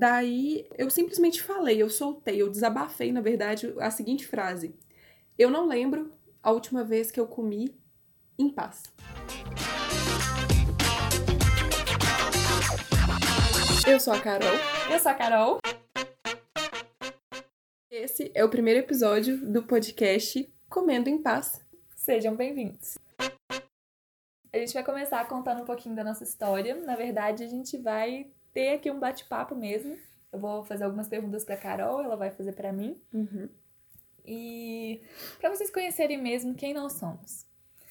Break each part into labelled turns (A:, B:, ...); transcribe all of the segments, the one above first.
A: Daí eu simplesmente falei, eu soltei, eu desabafei, na verdade, a seguinte frase: Eu não lembro a última vez que eu comi em paz. Eu sou a Carol.
B: Eu sou a Carol.
A: Esse é o primeiro episódio do podcast Comendo em Paz.
B: Sejam bem-vindos. A gente vai começar contando um pouquinho da nossa história. Na verdade, a gente vai ter aqui um bate-papo mesmo. Eu vou fazer algumas perguntas para Carol, ela vai fazer para mim.
A: Uhum.
B: E para vocês conhecerem mesmo quem nós somos.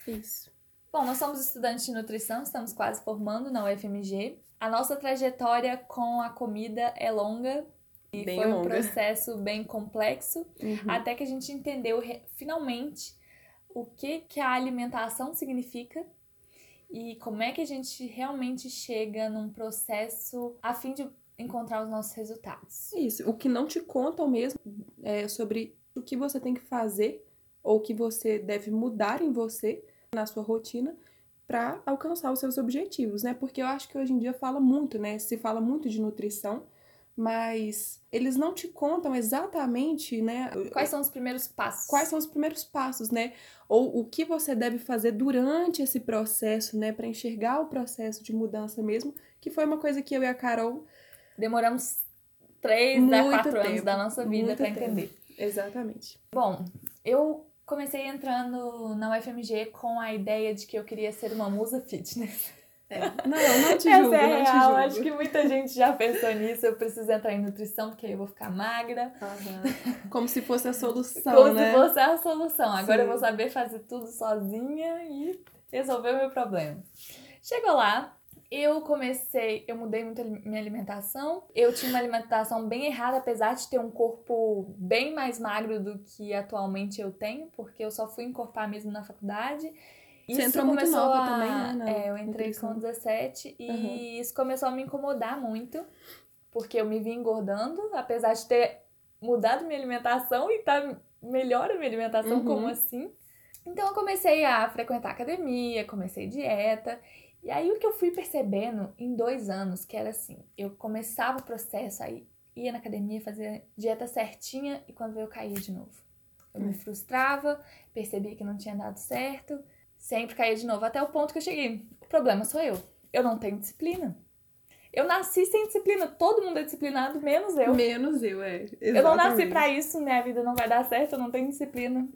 A: Isso.
B: Bom, nós somos estudantes de nutrição, estamos quase formando na UFMG. A nossa trajetória com a comida é longa e
A: Bem
B: foi um
A: longa.
B: processo bem complexo,
A: Uhum.
B: até que a gente entendeu finalmente o que, que a alimentação significa e como é que a gente realmente chega num processo a fim de encontrar os nossos resultados.
A: Isso. O que não te contam mesmo é sobre o que você tem que fazer ou o que você deve mudar em você, na sua rotina, para alcançar os seus objetivos, né? Porque eu acho que hoje em dia fala muito, né? Se fala muito de nutrição, mas eles não te contam exatamente, né?
B: Quais são os primeiros passos?
A: quais são os primeiros passos, né? Ou o que você deve fazer durante esse processo, né? Para enxergar o processo de mudança mesmo, que foi uma coisa que eu e a Carol.
B: Demoramos três a quatro anos
A: tempo,
B: da nossa vida para entender.
A: Exatamente.
B: Bom, eu comecei entrando na UFMG com a ideia de que eu queria ser uma musa fitness.
A: Não, não te
B: Essa
A: julgo,
B: é
A: não te
B: real,
A: julgo.
B: acho que muita gente já pensou nisso. Eu preciso entrar em nutrição porque aí eu vou ficar magra.
A: Aham. Como se fosse a solução,
B: Como
A: né?
B: se fosse a solução. Agora
A: Sim.
B: eu vou saber fazer tudo sozinha e resolver o meu problema. Chegou lá, eu comecei, eu mudei muito a minha alimentação. Eu tinha uma alimentação bem errada, apesar de ter um corpo bem mais magro do que atualmente eu tenho, porque eu só fui encorpar mesmo na faculdade.
A: Você
B: Isso
A: entrou muito
B: começou
A: nova
B: a-
A: também, né, na
B: É, eu entrei com 17 e
A: Uhum.
B: isso começou a me incomodar muito, porque eu me vi engordando, apesar de ter mudado minha alimentação e tá melhor a minha alimentação,
A: Uhum.
B: como assim? Então eu comecei a frequentar academia, comecei dieta. E aí o que eu fui percebendo em dois anos, que era assim, eu começava o processo, aí ia na academia, fazia dieta certinha e quando eu caía de novo. Eu me
A: Hum.
B: frustrava, percebia que não tinha dado certo, sempre caía de novo, até o ponto que eu cheguei. O problema sou eu. Eu não tenho disciplina. Eu nasci sem disciplina, todo mundo é disciplinado, menos eu.
A: Menos eu, é.
B: Eu não nasci
A: Exatamente.
B: pra isso, minha vida não vai dar certo, eu não tenho disciplina.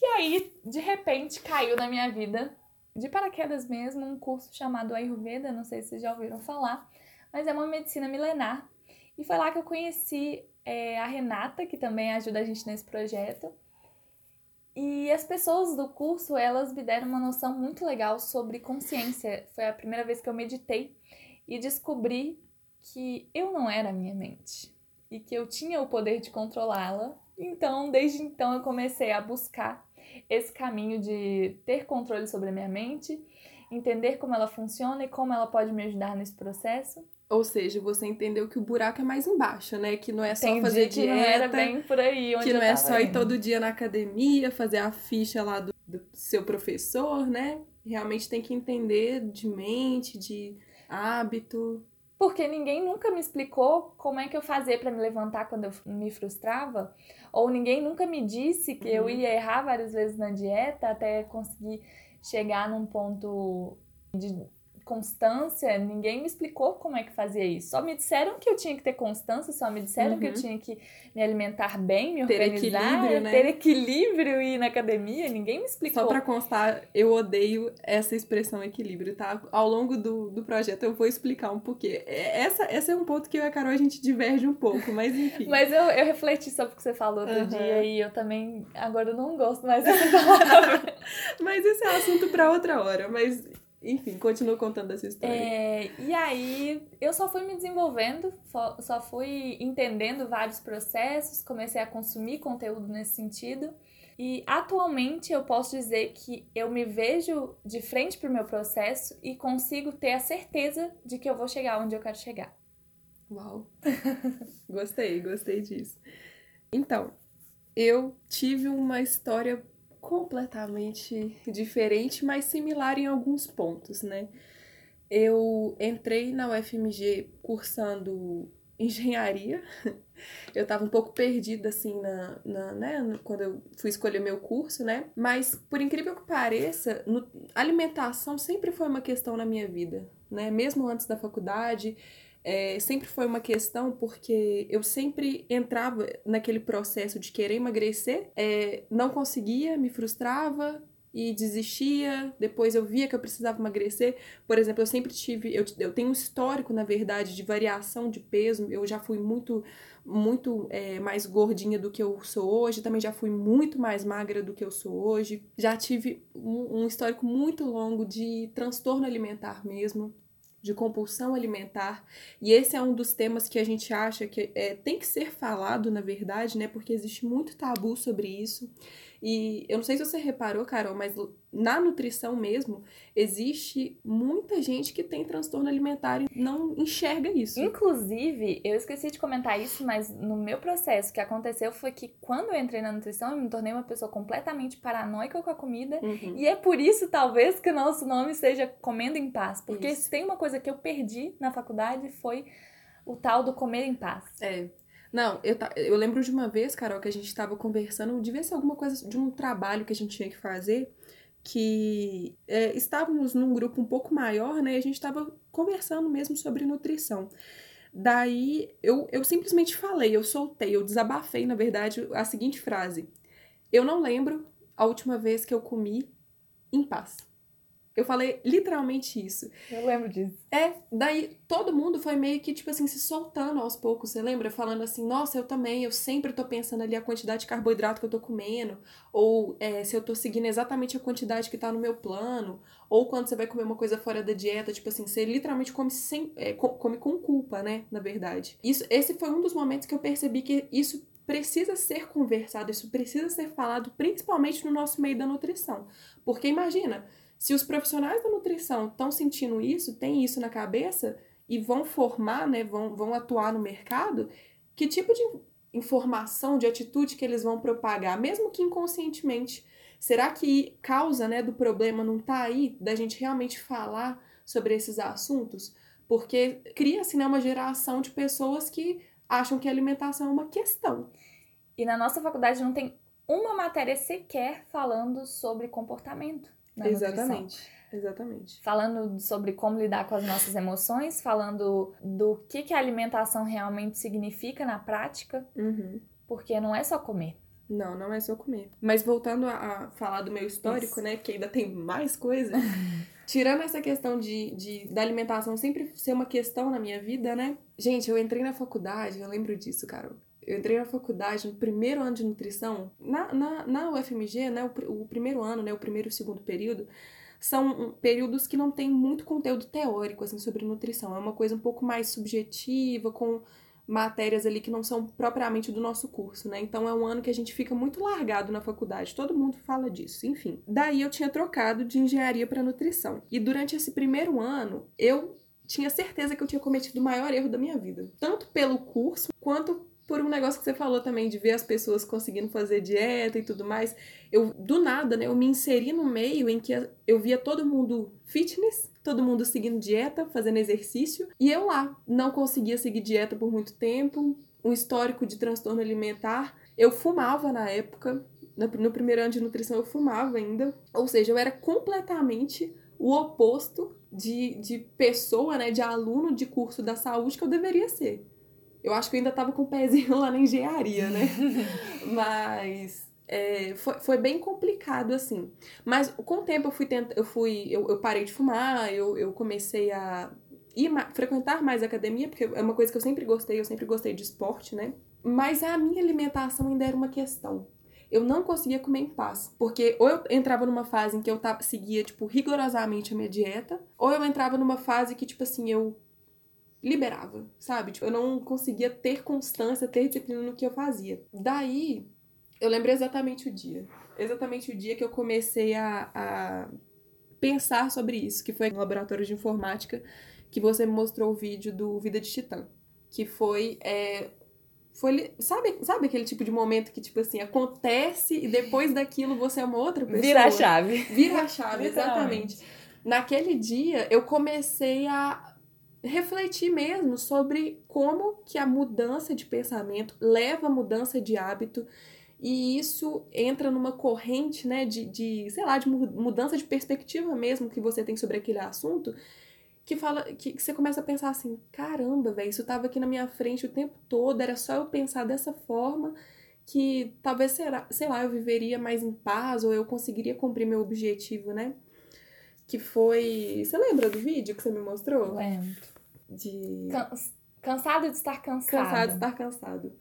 B: E aí, de repente, caiu na minha vida, de paraquedas mesmo, um curso chamado Ayurveda, não sei se vocês já ouviram falar, mas é uma medicina milenar. E foi lá que eu conheci é, a Renata, que também ajuda a gente nesse projeto. E as pessoas do curso, elas me deram uma noção muito legal sobre consciência. Foi a primeira vez que eu meditei e descobri que eu não era a minha mente e que eu tinha o poder de controlá-la. Então, desde então, eu comecei a buscar esse caminho de ter controle sobre a minha mente, entender como ela funciona e como ela pode me ajudar nesse processo.
A: Ou seja, você entendeu que o buraco é mais embaixo, né? Que não é só
B: Entendi
A: fazer
B: que
A: dieta.
B: não era bem por aí onde
A: que não
B: eu
A: é só ir
B: indo.
A: todo dia na academia, fazer a ficha lá do, do seu professor, né? Realmente tem que entender de mente, de hábito.
B: Porque ninguém nunca me explicou como é que eu fazia pra me levantar quando eu me frustrava, ou ninguém nunca me disse que eu
A: Uhum.
B: ia errar várias vezes na dieta até conseguir chegar num ponto de constância. Ninguém me explicou como é que fazia isso. Só me disseram que eu tinha que ter constância, só me disseram que eu
A: Uhum.
B: tinha que me alimentar bem, me
A: Ter
B: organizar,
A: equilíbrio, né?
B: ter equilíbrio e ir na academia. Ninguém me explicou.
A: Só pra constar, eu odeio essa expressão equilíbrio, tá? Ao longo do, do projeto eu vou explicar um porquê. É- Essa, essa é um ponto que eu e a Carol a gente diverge um pouco, mas enfim.
B: Mas eu, eu refleti sobre o que você falou outro
A: Aham.
B: dia e eu também agora eu não gosto mais dessa palavra.
A: Mas esse é assunto pra outra hora. Mas, enfim, continuo contando essa história.
B: É, e aí eu só fui me desenvolvendo, só, fui entendendo vários processos, comecei a consumir conteúdo nesse sentido. E atualmente eu posso dizer que eu me vejo de frente pro meu processo e consigo ter a certeza de que eu vou chegar onde eu quero chegar.
A: Uau! gostei, gostei disso. Então, eu tive uma história completamente diferente, mas similar em alguns pontos, né? Eu entrei na UFMG cursando engenharia. Eu tava um pouco perdida, assim, na, na, né, quando eu fui escolher meu curso, né? Mas, por incrível que pareça, no, alimentação sempre foi uma questão na minha vida, né? Mesmo antes da faculdade, é, sempre foi uma questão porque eu sempre entrava naquele processo de querer emagrecer, é, não conseguia, me frustrava, e desistia. Depois eu via que eu precisava emagrecer. Por exemplo, eu sempre tive. Eu, eu tenho um histórico, na verdade, de variação de peso. Eu já fui muito, muito é, mais gordinha do que eu sou hoje. Também já fui muito mais magra do que eu sou hoje. Já tive um, um histórico muito longo de transtorno alimentar mesmo de compulsão alimentar. E esse é um dos temas que a gente acha que é, tem que ser falado, na verdade, né? Porque existe muito tabu sobre isso. E eu não sei se você reparou, Carol, mas na nutrição mesmo, existe muita gente que tem transtorno alimentar e não enxerga isso.
B: Inclusive, eu esqueci de comentar isso, mas no meu processo, o que aconteceu foi que quando eu entrei na nutrição, eu me tornei uma pessoa completamente paranoica com a comida. Uhum. E é por isso, talvez, que o nosso nome seja Comendo em Paz. Porque isso. se tem uma coisa que eu perdi na faculdade foi o tal do comer em paz.
A: É. Não, eu, eu lembro de uma vez, Carol, que a gente estava conversando, devia ser alguma coisa de um trabalho que a gente tinha que fazer, que é, estávamos num grupo um pouco maior, né? E a gente estava conversando mesmo sobre nutrição. Daí eu, eu simplesmente falei, eu soltei, eu desabafei, na verdade, a seguinte frase: Eu não lembro a última vez que eu comi em paz. Eu falei literalmente isso.
B: Eu lembro disso.
A: É, daí todo mundo foi meio que, tipo assim, se soltando aos poucos, você lembra? Falando assim, nossa, eu também, eu sempre tô pensando ali a quantidade de carboidrato que eu tô comendo, ou é, se eu tô seguindo exatamente a quantidade que tá no meu plano, ou quando você vai comer uma coisa fora da dieta, tipo assim, você literalmente come, sem, é, come com culpa, né, na verdade. Isso, esse foi um dos momentos que eu percebi que isso precisa ser conversado, isso precisa ser falado, principalmente no nosso meio da nutrição. Porque imagina se os profissionais da nutrição estão sentindo isso, têm isso na cabeça e vão formar, né, vão, vão atuar no mercado, que tipo de informação, de atitude que eles vão propagar, mesmo que inconscientemente? Será que causa, né, do problema não tá aí da gente realmente falar sobre esses assuntos? Porque cria-se né, uma geração de pessoas que acham que a alimentação é uma questão.
B: E na nossa faculdade não tem uma matéria sequer falando sobre comportamento
A: na Exatamente. Nutrição. Exatamente.
B: Falando sobre como lidar com as nossas emoções, falando do que, que a alimentação realmente significa na prática,
A: uhum.
B: porque não é só comer.
A: Não, não é só comer. Mas voltando a, a falar do meu histórico, Isso. né? Que ainda tem mais coisa. tirando essa questão de, de, da alimentação sempre ser uma questão na minha vida, né? Gente, eu entrei na faculdade, eu lembro disso, Carol. Eu entrei na faculdade no primeiro ano de nutrição, na, na, na UFMG, né, o, o primeiro ano, né, o primeiro e o segundo período, são períodos que não tem muito conteúdo teórico, assim, sobre nutrição. É uma coisa um pouco mais subjetiva, com matérias ali que não são propriamente do nosso curso, né? Então é um ano que a gente fica muito largado na faculdade, todo mundo fala disso, enfim. Daí eu tinha trocado de engenharia para nutrição. E durante esse primeiro ano, eu tinha certeza que eu tinha cometido o maior erro da minha vida, tanto pelo curso quanto por um negócio que você falou também, de ver as pessoas conseguindo fazer dieta e tudo mais. Eu, do nada, né, eu me inseri no meio em que eu via todo mundo fitness, todo mundo seguindo dieta, fazendo exercício, e eu lá não conseguia seguir dieta por muito tempo, um histórico de transtorno alimentar. Eu fumava na época, no primeiro ano de nutrição eu fumava ainda, ou seja, eu era completamente o oposto de, de pessoa, né, de aluno de curso da saúde que eu deveria ser. Eu acho que eu ainda tava com o pezinho lá na engenharia, né? Mas é, foi, foi bem complicado, assim. Mas com o tempo eu fui tenta, eu fui. Eu, eu parei de fumar, eu, eu comecei a ir frequentar mais academia, porque é uma coisa que eu sempre gostei, eu sempre gostei de esporte, né? Mas a minha alimentação ainda era uma questão. Eu não conseguia comer em paz. Porque ou eu entrava numa fase em que eu tava, seguia, tipo, rigorosamente a minha dieta, ou eu entrava numa fase que, tipo assim, eu liberava, sabe? Tipo, eu não conseguia ter constância, ter disciplina no que eu fazia. Daí, eu lembro exatamente o dia. Exatamente o dia que eu comecei a, a pensar sobre isso, que foi no laboratório de informática que você me mostrou o vídeo do Vida de Titã. Que foi. É, foi sabe, sabe aquele tipo de momento que, tipo assim, acontece e depois daquilo você é uma outra pessoa?
B: Vira a chave.
A: Vira a chave, exatamente. Naquele dia, eu comecei a refletir mesmo sobre como que a mudança de pensamento leva a mudança de hábito e isso entra numa corrente, né, de, de sei lá, de mudança de perspectiva mesmo que você tem sobre aquele assunto, que fala que, que você começa a pensar assim, caramba, velho, isso tava aqui na minha frente o tempo todo, era só eu pensar dessa forma que talvez, será, sei lá, eu viveria mais em paz ou eu conseguiria cumprir meu objetivo, né? Que foi. Você lembra do vídeo que você me mostrou?
B: Lembro.
A: De.
B: Cansado de estar cansado.
A: Cansado de estar cansado.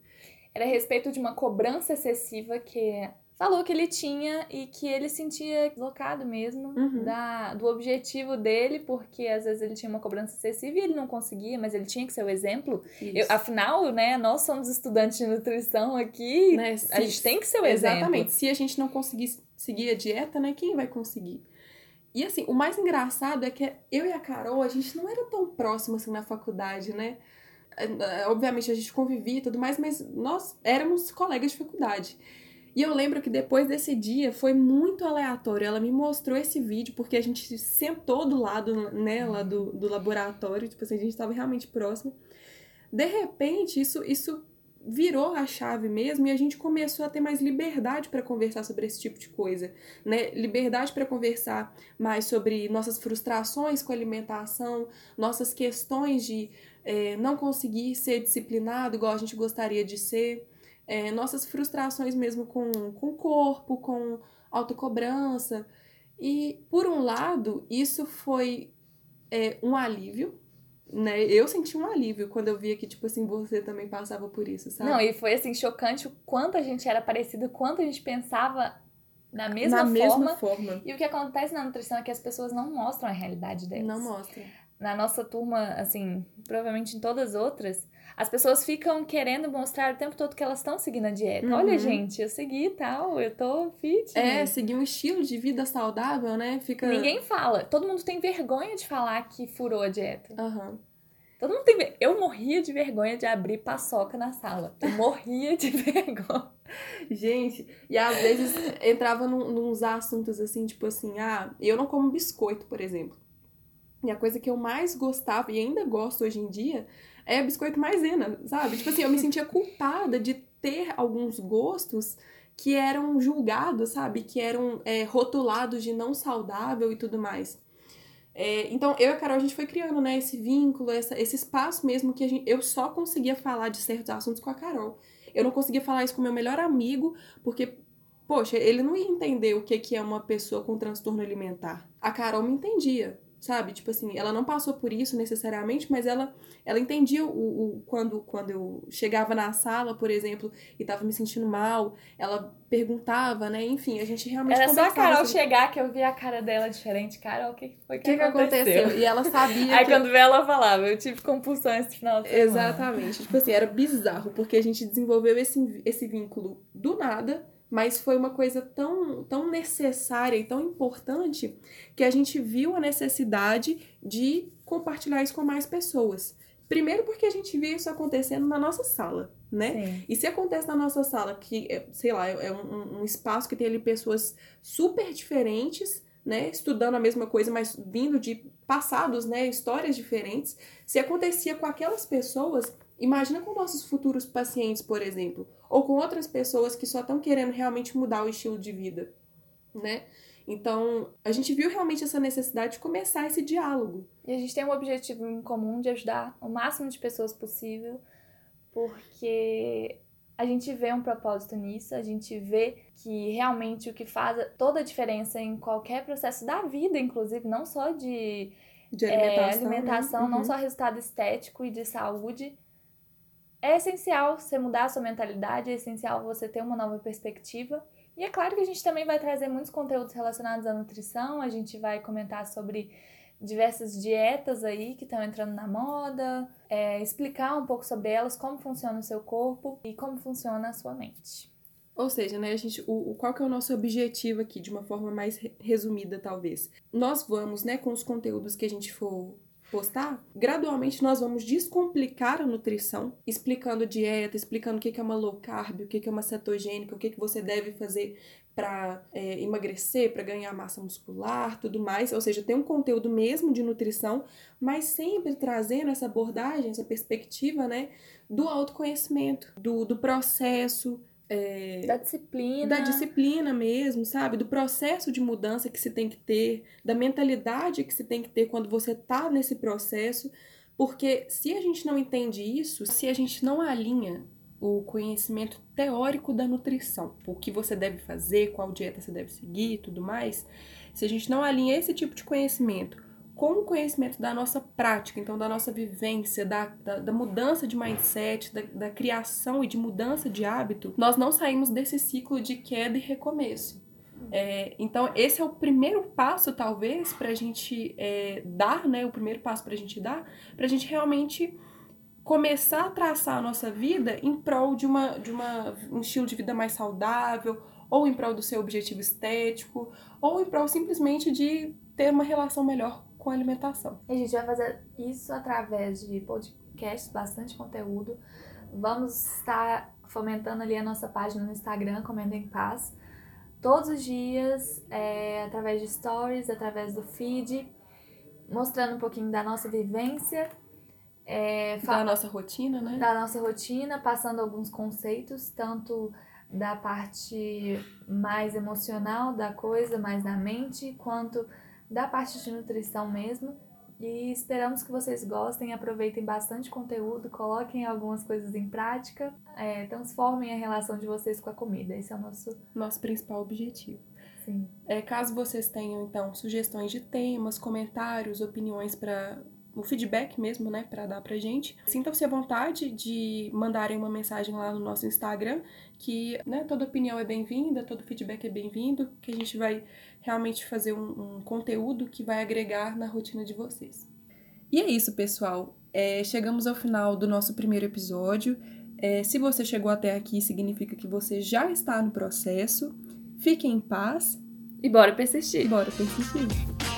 B: Era a respeito de uma cobrança excessiva que falou que ele tinha e que ele sentia deslocado mesmo
A: uhum.
B: da, do objetivo dele, porque às vezes ele tinha uma cobrança excessiva e ele não conseguia, mas ele tinha que ser o exemplo. Eu, afinal, né, nós somos estudantes de nutrição aqui, né, a gente tem que ser o
A: exatamente.
B: exemplo.
A: Exatamente. Se a gente não conseguir seguir a dieta, né, quem vai conseguir? E assim, o mais engraçado é que eu e a Carol, a gente não era tão próximo assim na faculdade, né? É, obviamente a gente convivia e tudo mais, mas nós éramos colegas de faculdade. E eu lembro que depois desse dia foi muito aleatório. Ela me mostrou esse vídeo porque a gente sentou do lado, né, lá do, do laboratório, tipo assim, a gente estava realmente próximo. De repente, isso, isso virou a chave mesmo e a gente começou a ter mais liberdade para conversar sobre esse tipo de coisa, né? Liberdade para conversar mais sobre nossas frustrações com a alimentação, nossas questões de é, não conseguir ser disciplinado igual a gente gostaria de ser, é, nossas frustrações mesmo com, com o corpo, com autocobrança. E, por um lado, isso foi é, um alívio, né? Eu senti um alívio quando eu via que, tipo assim, você também passava por isso, sabe?
B: Não, e foi, assim, chocante o quanto a gente era parecido, o quanto a gente pensava na mesma
A: na
B: forma.
A: mesma forma.
B: E o que acontece na nutrição é que as pessoas não mostram a realidade delas.
A: Não mostram.
B: Na nossa turma, assim, provavelmente em todas as outras, as pessoas ficam querendo mostrar o tempo todo que elas estão seguindo a dieta. Uhum. Olha, gente, eu segui tal, eu tô fit.
A: É, seguir um estilo de vida saudável, né? Fica...
B: Ninguém fala. Todo mundo tem vergonha de falar que furou a dieta.
A: Uhum.
B: Todo mundo tem. Eu morria de vergonha de abrir paçoca na sala. Eu morria de vergonha.
A: Gente, e às vezes entrava num, nos assuntos assim, tipo assim, ah, eu não como biscoito, por exemplo. E a coisa que eu mais gostava e ainda gosto hoje em dia é biscoito maisena, sabe? Tipo assim, eu me sentia culpada de ter alguns gostos que eram julgados, sabe? Que eram é, rotulados de não saudável e tudo mais. É, então, eu e a Carol, a gente foi criando, né, esse vínculo, essa, esse espaço mesmo que gente, eu só conseguia falar de certos assuntos com a Carol. Eu não conseguia falar isso com meu melhor amigo, porque, poxa, ele não ia entender o que, que é uma pessoa com transtorno alimentar. A Carol me entendia sabe? Tipo assim, ela não passou por isso necessariamente, mas ela, ela entendia o, o quando, quando eu chegava na sala, por exemplo, e tava me sentindo mal, ela perguntava, né? Enfim, a gente realmente
B: Era só a Carol sobre... chegar que eu vi a cara dela diferente. Carol, o que foi que, que, aconteceu? que aconteceu?
A: E ela sabia
B: Aí
A: que...
B: quando vê ela falava, eu tive compulsão esse final de semana.
A: Exatamente. Tipo assim, era bizarro, porque a gente desenvolveu esse, esse vínculo do nada, mas foi uma coisa tão, tão necessária e tão importante que a gente viu a necessidade de compartilhar isso com mais pessoas. Primeiro porque a gente vê isso acontecendo na nossa sala, né?
B: Sim.
A: E se acontece na nossa sala, que, é, sei lá, é um, um espaço que tem ali pessoas super diferentes, né, estudando a mesma coisa, mas vindo de passados, né, histórias diferentes. Se acontecia com aquelas pessoas, imagina com nossos futuros pacientes, por exemplo, ou com outras pessoas que só estão querendo realmente mudar o estilo de vida, né? Então, a gente viu realmente essa necessidade de começar esse diálogo.
B: E a gente tem um objetivo em comum de ajudar o máximo de pessoas possível, porque a gente vê um propósito nisso, a gente vê que realmente o que faz toda a diferença em qualquer processo da vida, inclusive, não só de,
A: de alimentação,
B: é, alimentação
A: né? uhum.
B: não só resultado estético e de saúde, é essencial você mudar a sua mentalidade, é essencial você ter uma nova perspectiva. E é claro que a gente também vai trazer muitos conteúdos relacionados à nutrição, a gente vai comentar sobre diversas dietas aí que estão entrando na moda, é, explicar um pouco sobre elas, como funciona o seu corpo e como funciona a sua mente.
A: Ou seja, né, a gente, o, qual que é o nosso objetivo aqui, de uma forma mais resumida, talvez? Nós vamos, né, com os conteúdos que a gente for postar, gradualmente nós vamos descomplicar a nutrição, explicando dieta, explicando o que é uma low carb, o que é uma cetogênica, o que você deve fazer para é, emagrecer, para ganhar massa muscular, tudo mais. Ou seja, tem um conteúdo mesmo de nutrição, mas sempre trazendo essa abordagem, essa perspectiva, né, do autoconhecimento, do, do processo, é,
B: da disciplina.
A: Da disciplina mesmo, sabe? Do processo de mudança que se tem que ter, da mentalidade que se tem que ter quando você tá nesse processo. Porque se a gente não entende isso, se a gente não alinha o conhecimento teórico da nutrição, o que você deve fazer, qual dieta você deve seguir e tudo mais, se a gente não alinha esse tipo de conhecimento com o conhecimento da nossa prática, então da nossa vivência, da, da, da mudança de mindset, da, da, criação e de mudança de hábito, nós não saímos desse ciclo de queda e recomeço. É, então, esse é o primeiro passo, talvez, para a gente é, dar, né? O primeiro passo para a gente dar, para a gente realmente começar a traçar a nossa vida em prol de, uma, de uma, um estilo de vida mais saudável, ou em prol do seu objetivo estético, ou em prol simplesmente de ter uma relação melhor com alimentação.
B: E a gente vai fazer isso através de podcasts, bastante conteúdo. Vamos estar fomentando ali a nossa página no Instagram, Comendo em Paz, todos os dias, é, através de stories, através do feed, mostrando um pouquinho da nossa vivência.
A: É, da nossa rotina, né?
B: Da nossa rotina, passando alguns conceitos, tanto da parte mais emocional da coisa, mais da mente, quanto da parte de nutrição mesmo. E esperamos que vocês gostem, aproveitem bastante conteúdo, coloquem algumas coisas em prática, é, transformem a relação de vocês com a comida. Esse é o nosso,
A: nosso principal objetivo.
B: Sim.
A: É, caso vocês tenham, então, sugestões de temas, comentários, opiniões para o feedback mesmo, né, para dar pra gente. Sintam-se à vontade de mandarem uma mensagem lá no nosso Instagram, que, né, toda opinião é bem-vinda, todo feedback é bem-vindo, que a gente vai realmente fazer um, um, conteúdo que vai agregar na rotina de vocês. E é isso, pessoal. É, chegamos ao final do nosso primeiro episódio. É, se você chegou até aqui, significa que você já está no processo. Fique em paz.
B: E bora persistir.
A: Bora persistir.